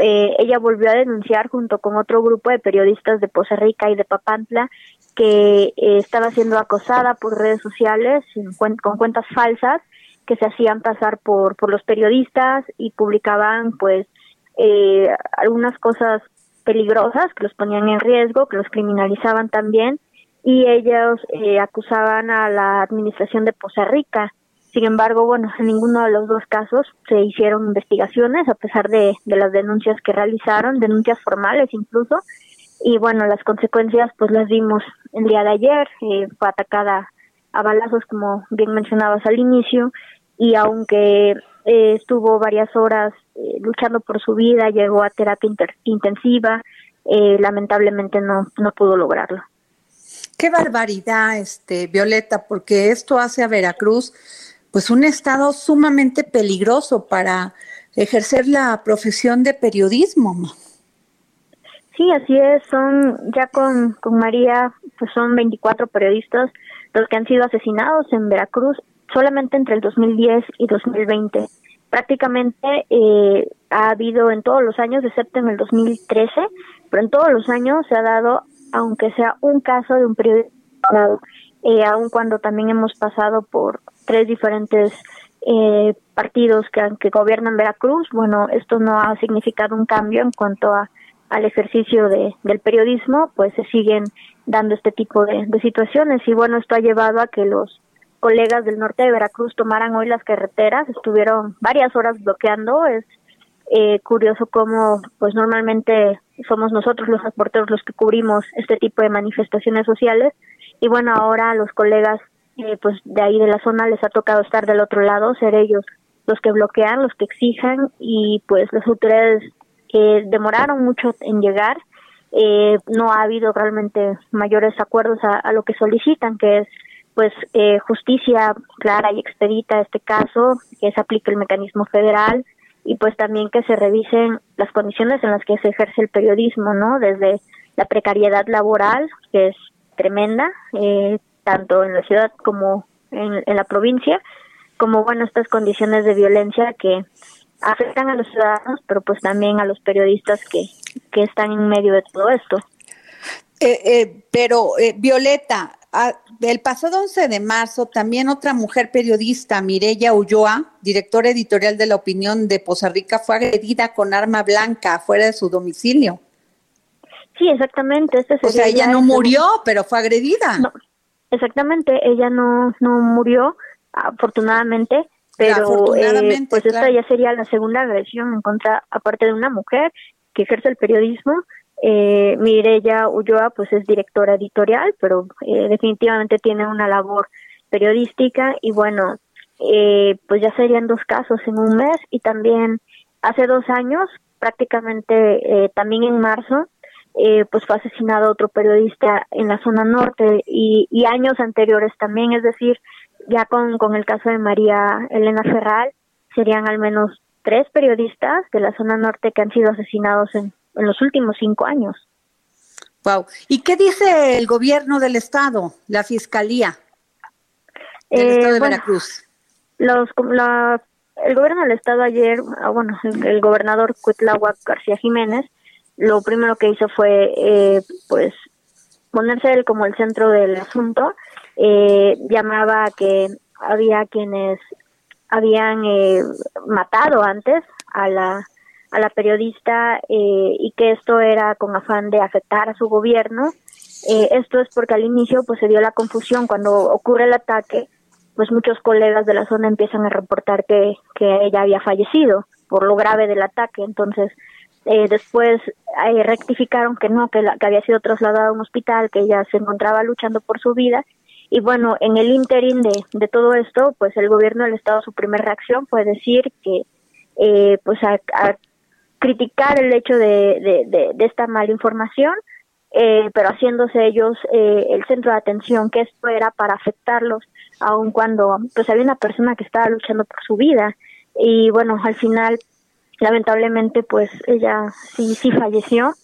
eh, ella volvió a denunciar junto con otro grupo de periodistas de Poza Rica y de Papantla que eh, estaba siendo acosada por redes sociales con cuentas falsas que se hacían pasar por, por los periodistas y publicaban pues eh, algunas cosas peligrosas que los ponían en riesgo, que los criminalizaban también y ellos eh, acusaban a la administración de Poza Rica sin embargo, bueno, en ninguno de los dos casos se hicieron investigaciones, a pesar de, de las denuncias que realizaron, denuncias formales incluso. Y bueno, las consecuencias pues las vimos el día de ayer, eh, fue atacada a balazos, como bien mencionabas al inicio, y aunque eh, estuvo varias horas eh, luchando por su vida, llegó a terapia intensiva, eh, lamentablemente no, no pudo lograrlo. Qué barbaridad, este Violeta, porque esto hace a Veracruz pues un estado sumamente peligroso para ejercer la profesión de periodismo. Sí, así es, son ya con, con María, pues son 24 periodistas los que han sido asesinados en Veracruz solamente entre el 2010 y 2020. Prácticamente eh, ha habido en todos los años, excepto en el 2013, pero en todos los años se ha dado, aunque sea un caso de un periodista, eh, aun cuando también hemos pasado por tres diferentes eh, partidos que, que gobiernan Veracruz, bueno, esto no ha significado un cambio en cuanto a al ejercicio de, del periodismo, pues se siguen dando este tipo de, situaciones. Y bueno, esto ha llevado a que los colegas del norte de Veracruz tomaran hoy las carreteras, estuvieron varias horas bloqueando, es eh, curioso cómo pues normalmente somos nosotros los reporteros los que cubrimos este tipo de manifestaciones sociales. Y bueno, ahora los colegas eh, pues de ahí de la zona les ha tocado estar del otro lado, ser ellos los que bloquean, los que exijan y pues las autoridades eh, demoraron mucho en llegar. Eh, no ha habido realmente mayores acuerdos a, a lo que solicitan, que es pues eh, justicia clara y expedita este caso, que se aplique el mecanismo federal y pues también que se revisen las condiciones en las que se ejerce el periodismo, ¿no? Desde la precariedad laboral, que es tremenda, eh, tanto en la ciudad como en, en la provincia, como bueno estas condiciones de violencia que afectan a los ciudadanos, pero pues también a los periodistas que, que están en medio de todo esto. Eh, eh, pero, eh, Violeta, a, el pasado 11 de marzo, también otra mujer periodista, Mireya Ulloa, directora editorial de La Opinión de Poza Rica, fue agredida con arma blanca fuera de su domicilio. Sí, exactamente. Este o sea, ella no murió, pero fue agredida. No, exactamente, ella no, no murió, afortunadamente, pero eh, pues claro. esta ya sería la segunda agresión en contra, aparte de una mujer que ejerce el periodismo. Eh, Mireya Ulloa pues es directora editorial, pero eh, definitivamente tiene una labor periodística y bueno, eh, pues ya serían dos casos en un mes y también hace dos años, prácticamente eh, también en marzo, eh, pues fue asesinado otro periodista en la zona norte y, y años anteriores también, es decir, ya con, con el caso de María Elena Ferral, serían al menos tres periodistas de la zona norte que han sido asesinados en, en los últimos cinco años. Wow. ¿Y qué dice el gobierno del estado, la fiscalía del eh, estado de bueno, Veracruz? los, el gobierno del estado ayer, ah, bueno, el, gobernador Cuitláhuac García Jiménez, lo primero que hizo fue, eh, pues, ponerse él como el centro del asunto. Eh, llamaba a que había quienes habían eh, matado antes a la a la periodista eh, y que esto era con afán de afectar a su gobierno. Eh, esto es porque al inicio pues se dio la confusión cuando ocurre el ataque, pues muchos colegas de la zona empiezan a reportar que, que ella había fallecido por lo grave del ataque. Entonces eh, después eh, rectificaron que no, que, la, que había sido trasladada a un hospital, que ella se encontraba luchando por su vida. Y bueno, en el interín de, de todo esto, pues el gobierno del Estado, su primera reacción fue decir que eh, pues a, criticar el hecho de, de, esta mala información, eh, pero haciéndose ellos eh, el centro de atención, que esto era para afectarlos, aun cuando pues había una persona que estaba luchando por su vida. Y bueno, al final, lamentablemente, pues ella sí, sí falleció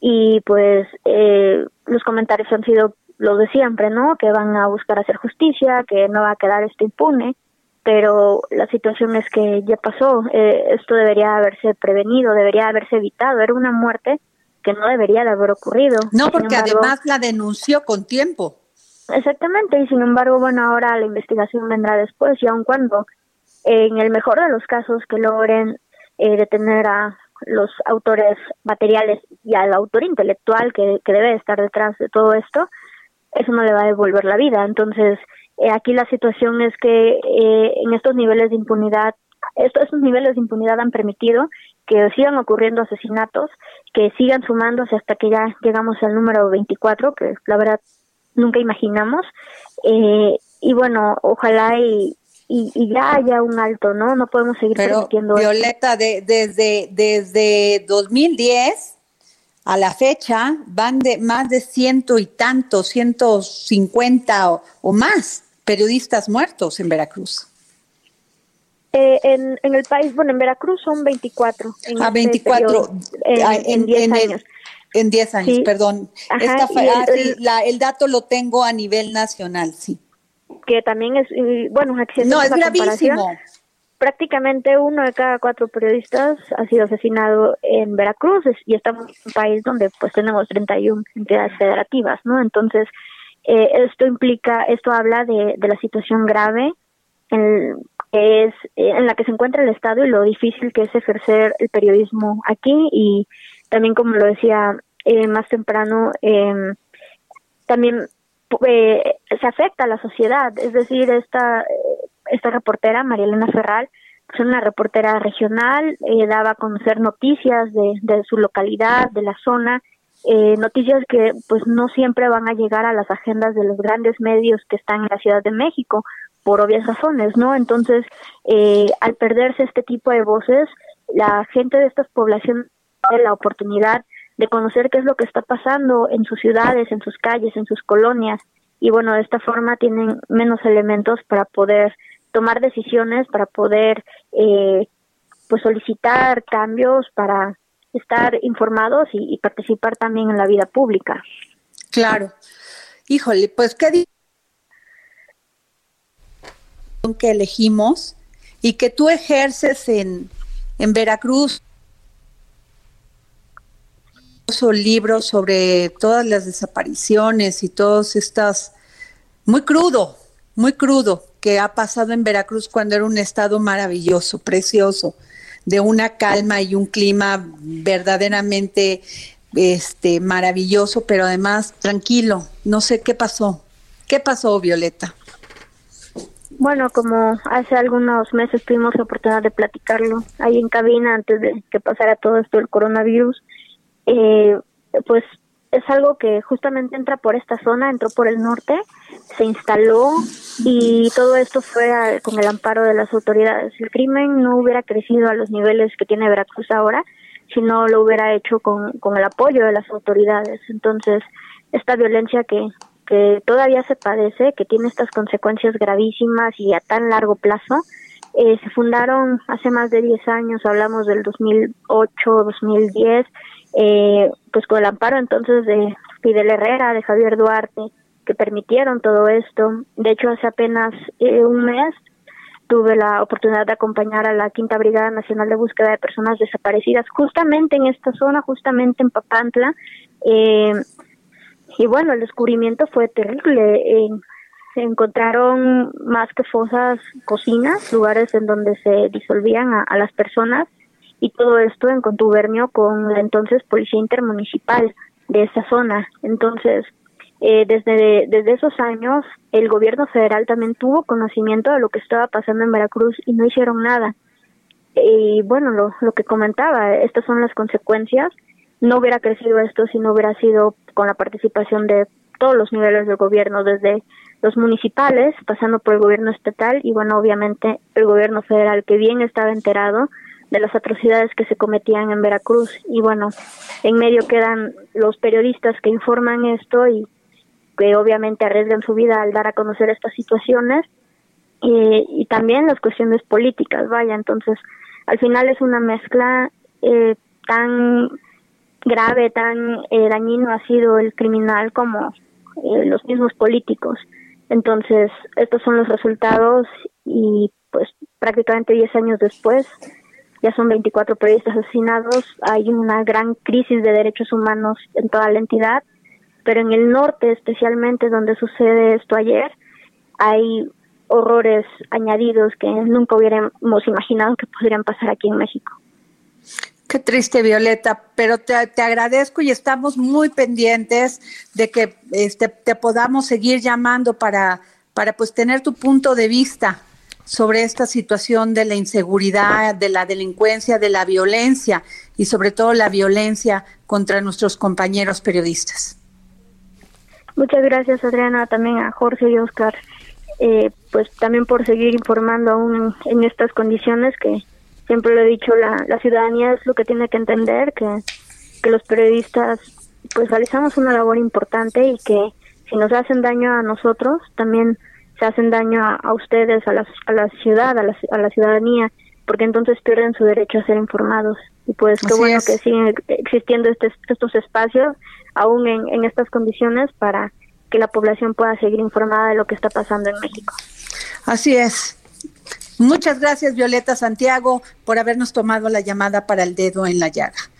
y pues eh, los comentarios han sido los de siempre, ¿no? Que van a buscar hacer justicia, que no va a quedar esto impune pero la situación es que ya pasó. Eh, esto debería haberse prevenido, debería haberse evitado. Era una muerte que no debería de haber ocurrido. No, porque además la denunció con tiempo. Exactamente, y sin embargo, bueno, ahora la investigación vendrá después, y aun cuando, en el mejor de los casos, que logren eh, detener a los autores materiales y al autor intelectual que, debe estar detrás de todo esto, eso no le va a devolver la vida. Entonces, eh, aquí la situación es que eh, en estos niveles de impunidad, estos, niveles de impunidad han permitido que sigan ocurriendo asesinatos, que sigan sumándose hasta que ya llegamos al número 24, que la verdad nunca imaginamos. Eh, y bueno, ojalá y, y, ya haya un alto, ¿no? No podemos seguir Pero, Violeta, de, desde, desde 2010 a la fecha van de más de ciento y tantos, ciento cincuenta o más periodistas muertos en Veracruz. Eh, en, en, el país, bueno, en Veracruz son 24. En ah, 24 en, 10 años. En 10 años, perdón. Esta ah, el, el, dato lo tengo a nivel nacional, sí. Que también es, bueno, no, es gravísimo. Prácticamente uno de cada cuatro periodistas ha sido asesinado en Veracruz y estamos en un país donde pues tenemos 31 entidades federativas, ¿no? Entonces, eh, esto implica, esto habla de, de la situación grave en, es, eh, en la que se encuentra el Estado y lo difícil que es ejercer el periodismo aquí y también como lo decía eh, más temprano, eh, también eh, se afecta a la sociedad, es decir, esta, esta reportera, María Elena Ferral, es una reportera regional, daba a conocer noticias de, de su localidad, de la zona, eh, noticias que pues no siempre van a llegar a las agendas de los grandes medios que están en la Ciudad de México por obvias razones, ¿no? Entonces, eh, al perderse este tipo de voces, la gente de estas poblaciones tiene la oportunidad de conocer qué es lo que está pasando en sus ciudades, en sus calles, en sus colonias, y bueno, de esta forma tienen menos elementos para poder tomar decisiones, para poder eh, pues solicitar cambios, para estar informados y, participar también en la vida pública. Claro. Híjole, pues qué que elegimos y que tú ejerces en, en Veracruz libros sobre todas las desapariciones y todas estas muy crudo, muy crudo que ha pasado en Veracruz cuando era un estado maravilloso, precioso de una calma y un clima verdaderamente este maravilloso, pero además tranquilo. No sé qué pasó. ¿Qué pasó, Violeta? Bueno, como hace algunos meses tuvimos la oportunidad de platicarlo ahí en cabina antes de que pasara todo esto del coronavirus, eh, pues es algo que justamente entra por esta zona, entró por el norte, se instaló y todo esto fue con el amparo de las autoridades. El crimen no hubiera crecido a los niveles que tiene Veracruz ahora si no lo hubiera hecho con, con el apoyo de las autoridades. Entonces, esta violencia que, que todavía se padece, que tiene estas consecuencias gravísimas y a tan largo plazo, eh, se fundaron hace más de 10 años, hablamos del 2008, 2010, eh, pues con el amparo entonces de Fidel Herrera, de Javier Duarte, que permitieron todo esto. De hecho, hace apenas eh, un mes tuve la oportunidad de acompañar a la Quinta Brigada Nacional de Búsqueda de Personas Desaparecidas justamente en esta zona, justamente en Papantla. Eh, y bueno, el descubrimiento fue terrible. Se encontraron más que fosas, cocinas, lugares en donde se disolvían a, las personas y todo esto en contubernio con la entonces Policía Intermunicipal de esa zona. Entonces, eh, desde, desde esos años, el gobierno federal también tuvo conocimiento de lo que estaba pasando en Veracruz y no hicieron nada. Y bueno, lo, lo que comentaba, estas son las consecuencias. No hubiera crecido esto si no hubiera sido con la participación de todos los niveles del gobierno, desde los municipales, pasando por el gobierno estatal y bueno, obviamente el gobierno federal, que bien estaba enterado de las atrocidades que se cometían en Veracruz. Y bueno, en medio quedan los periodistas que informan esto y que obviamente arriesgan su vida al dar a conocer estas situaciones y también las cuestiones políticas, vaya, entonces al final es una mezcla eh, tan grave, tan eh, dañino ha sido el criminal como eh, los mismos políticos. Entonces, estos son los resultados y pues prácticamente 10 años después ya son 24 periodistas asesinados, hay una gran crisis de derechos humanos en toda la entidad, pero en el norte especialmente donde sucede esto ayer, hay horrores añadidos que nunca hubiéramos imaginado que podrían pasar aquí en México. Qué triste, Violeta, pero te, agradezco y estamos muy pendientes de que este, te podamos seguir llamando para, para pues tener tu punto de vista sobre esta situación de la inseguridad, de la delincuencia, de la violencia y sobre todo la violencia contra nuestros compañeros periodistas. Muchas gracias, Adriana, también a Jorge y Oscar, eh, pues también por seguir informando aún en estas condiciones que siempre lo he dicho, la, la ciudadanía es lo que tiene que entender, que, que los periodistas pues realizamos una labor importante y que si nos hacen daño a nosotros, también se hacen daño a, ustedes, a la, a la ciudad, a la, a la ciudadanía, porque entonces pierden su derecho a ser informados. Y pues qué bueno que siguen existiendo este, estos espacios, aún en, en estas condiciones, para que la población pueda seguir informada de lo que está pasando en México. Así es. Muchas gracias, Violeta Santiago, por habernos tomado la llamada para el dedo en la llaga.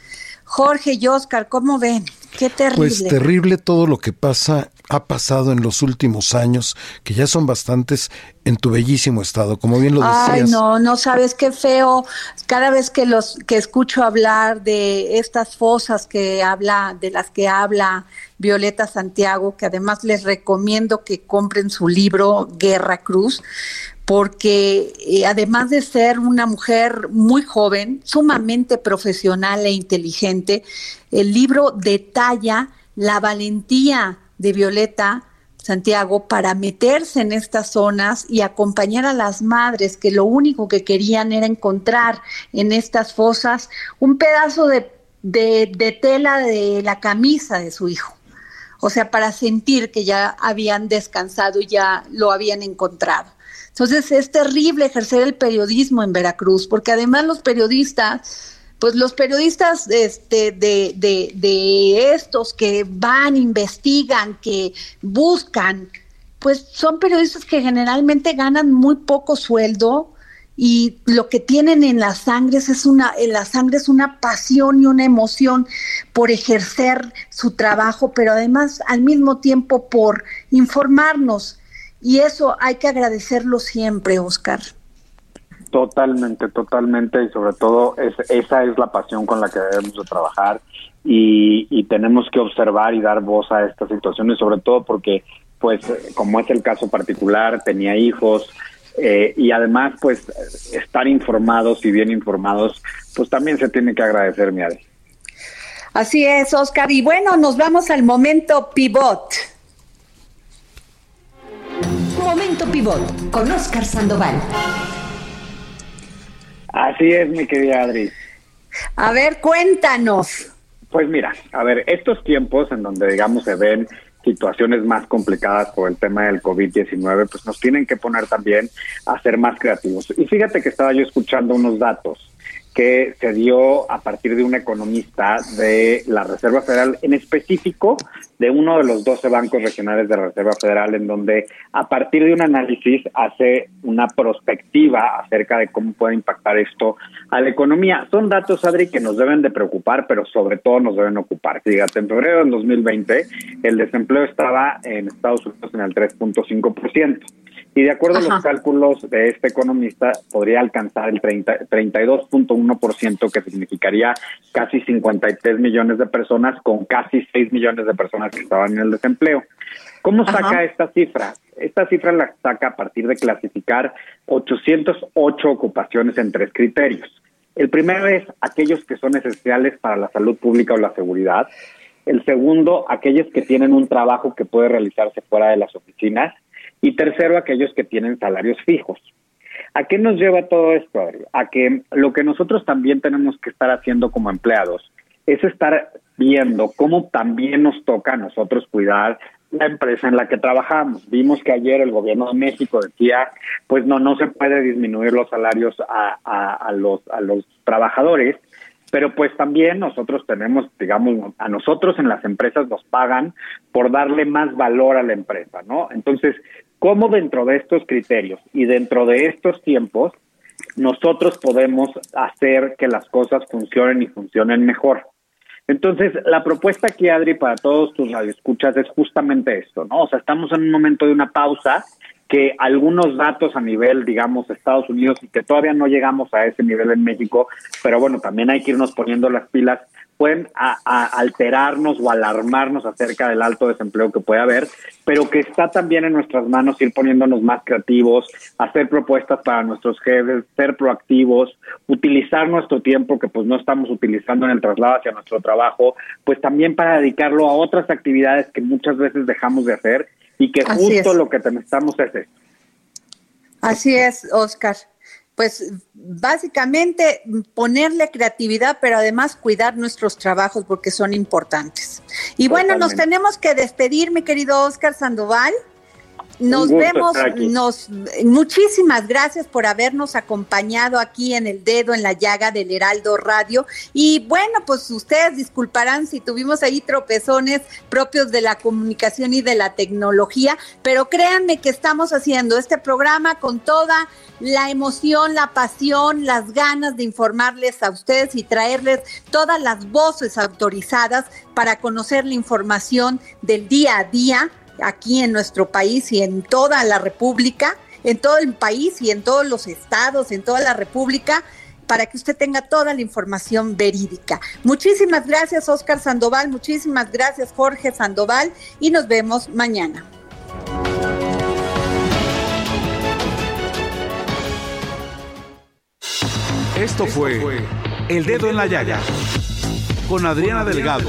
Jorge y Oscar, ¿cómo ven? Qué terrible. Pues terrible todo lo que pasa, ha pasado en los últimos años, que ya son bastantes en tu bellísimo estado, como bien lo decías. Ay, no, no sabes qué feo. Cada vez que los que escucho hablar de estas fosas que habla, de las que habla Violeta Santiago, que además les recomiendo que compren su libro Guerra Cruz, porque eh, además de ser una mujer muy joven, sumamente profesional e inteligente, el libro detalla la valentía de Violeta Santiago para meterse en estas zonas y acompañar a las madres que lo único que querían era encontrar en estas fosas un pedazo de, de tela de la camisa de su hijo. O sea, para sentir que ya habían descansado y ya lo habían encontrado. Entonces es terrible ejercer el periodismo en Veracruz, porque además los periodistas, pues los periodistas este, de, de, de estos que van, investigan, que buscan, pues son periodistas que generalmente ganan muy poco sueldo, y lo que tienen en la sangre es una en la sangre es una pasión y una emoción por ejercer su trabajo, pero además al mismo tiempo por informarnos y eso hay que agradecerlo siempre, Oscar. Totalmente, totalmente, y sobre todo es, esa es la pasión con la que debemos de trabajar y, tenemos que observar y dar voz a estas situaciones, sobre todo porque, pues, como es el caso particular, tenía hijos, eh, y además, pues, estar informados y bien informados, pues también se tiene que agradecer, mi Así es, Oscar. Y bueno, nos vamos al momento pivot. Momento Pivot con Oscar Sandoval. Así es, mi querida Adri. A ver, cuéntanos. Pues mira, a ver, estos tiempos en donde, digamos, se ven situaciones más complicadas por el tema del COVID-19, pues nos tienen que poner también a ser más creativos. Y fíjate que estaba yo escuchando unos datos que se dio a partir de un economista de la Reserva Federal, en específico de uno de los 12 bancos regionales de la Reserva Federal, en donde a partir de un análisis hace una prospectiva acerca de cómo puede impactar esto a la economía. Son datos, Adri, que nos deben de preocupar, pero sobre todo nos deben ocupar. Fíjate, en febrero del 2020 el desempleo estaba en Estados Unidos en el 3.5%. Y de acuerdo a los cálculos de este economista, podría alcanzar el 32.1%, que significaría casi 53 millones de personas, con casi 6 millones de personas que estaban en el desempleo. ¿Cómo saca esta cifra? Esta cifra la saca a partir de clasificar 808 ocupaciones en tres criterios. El primero es aquellos que son esenciales para la salud pública o la seguridad. El segundo, aquellos que tienen un trabajo que puede realizarse fuera de las oficinas. Y tercero, aquellos que tienen salarios fijos. ¿A qué nos lleva todo esto, Adri? A que lo que nosotros también tenemos que estar haciendo como empleados es estar viendo cómo también nos toca a nosotros cuidar la empresa en la que trabajamos. Vimos que ayer el gobierno de México decía, pues no, no se puede disminuir los salarios a, a, los, a los trabajadores, pero pues también nosotros tenemos, digamos, a nosotros en las empresas nos pagan por darle más valor a la empresa, ¿no? Entonces, cómo dentro de estos criterios y dentro de estos tiempos nosotros podemos hacer que las cosas funcionen y funcionen mejor. Entonces, la propuesta aquí, Adri, para todos tus radioescuchas es justamente esto, ¿no? O sea, estamos en un momento de una pausa que algunos datos a nivel, digamos, Estados Unidos y que todavía no llegamos a ese nivel en México, pero bueno, también hay que irnos poniendo las pilas pueden alterarnos o alarmarnos acerca del alto desempleo que puede haber, pero que está también en nuestras manos ir poniéndonos más creativos, hacer propuestas para nuestros jefes, ser proactivos, utilizar nuestro tiempo que pues no estamos utilizando en el traslado hacia nuestro trabajo, pues también para dedicarlo a otras actividades que muchas veces dejamos de hacer y que justo lo que necesitamos es esto. Así es, Oscar pues básicamente ponerle creatividad, pero además cuidar nuestros trabajos porque son importantes. Y bueno, nos tenemos que despedir, mi querido Oscar Sandoval. Nos vemos, nos muchísimas gracias por habernos acompañado aquí en el dedo en la llaga del Heraldo Radio. Y bueno, pues ustedes disculparán si tuvimos ahí tropezones propios de la comunicación y de la tecnología, pero créanme que estamos haciendo este programa con toda la emoción, la pasión, las ganas de informarles a ustedes y traerles todas las voces autorizadas para conocer la información del día a día aquí en nuestro país y en toda la República, en todo el país y en todos los estados, en toda la República, para que usted tenga toda la información verídica. Muchísimas gracias, Oscar Sandoval, muchísimas gracias, Jorge Sandoval, y nos vemos mañana. Esto fue El Dedo en la Yaya con Adriana Delgado.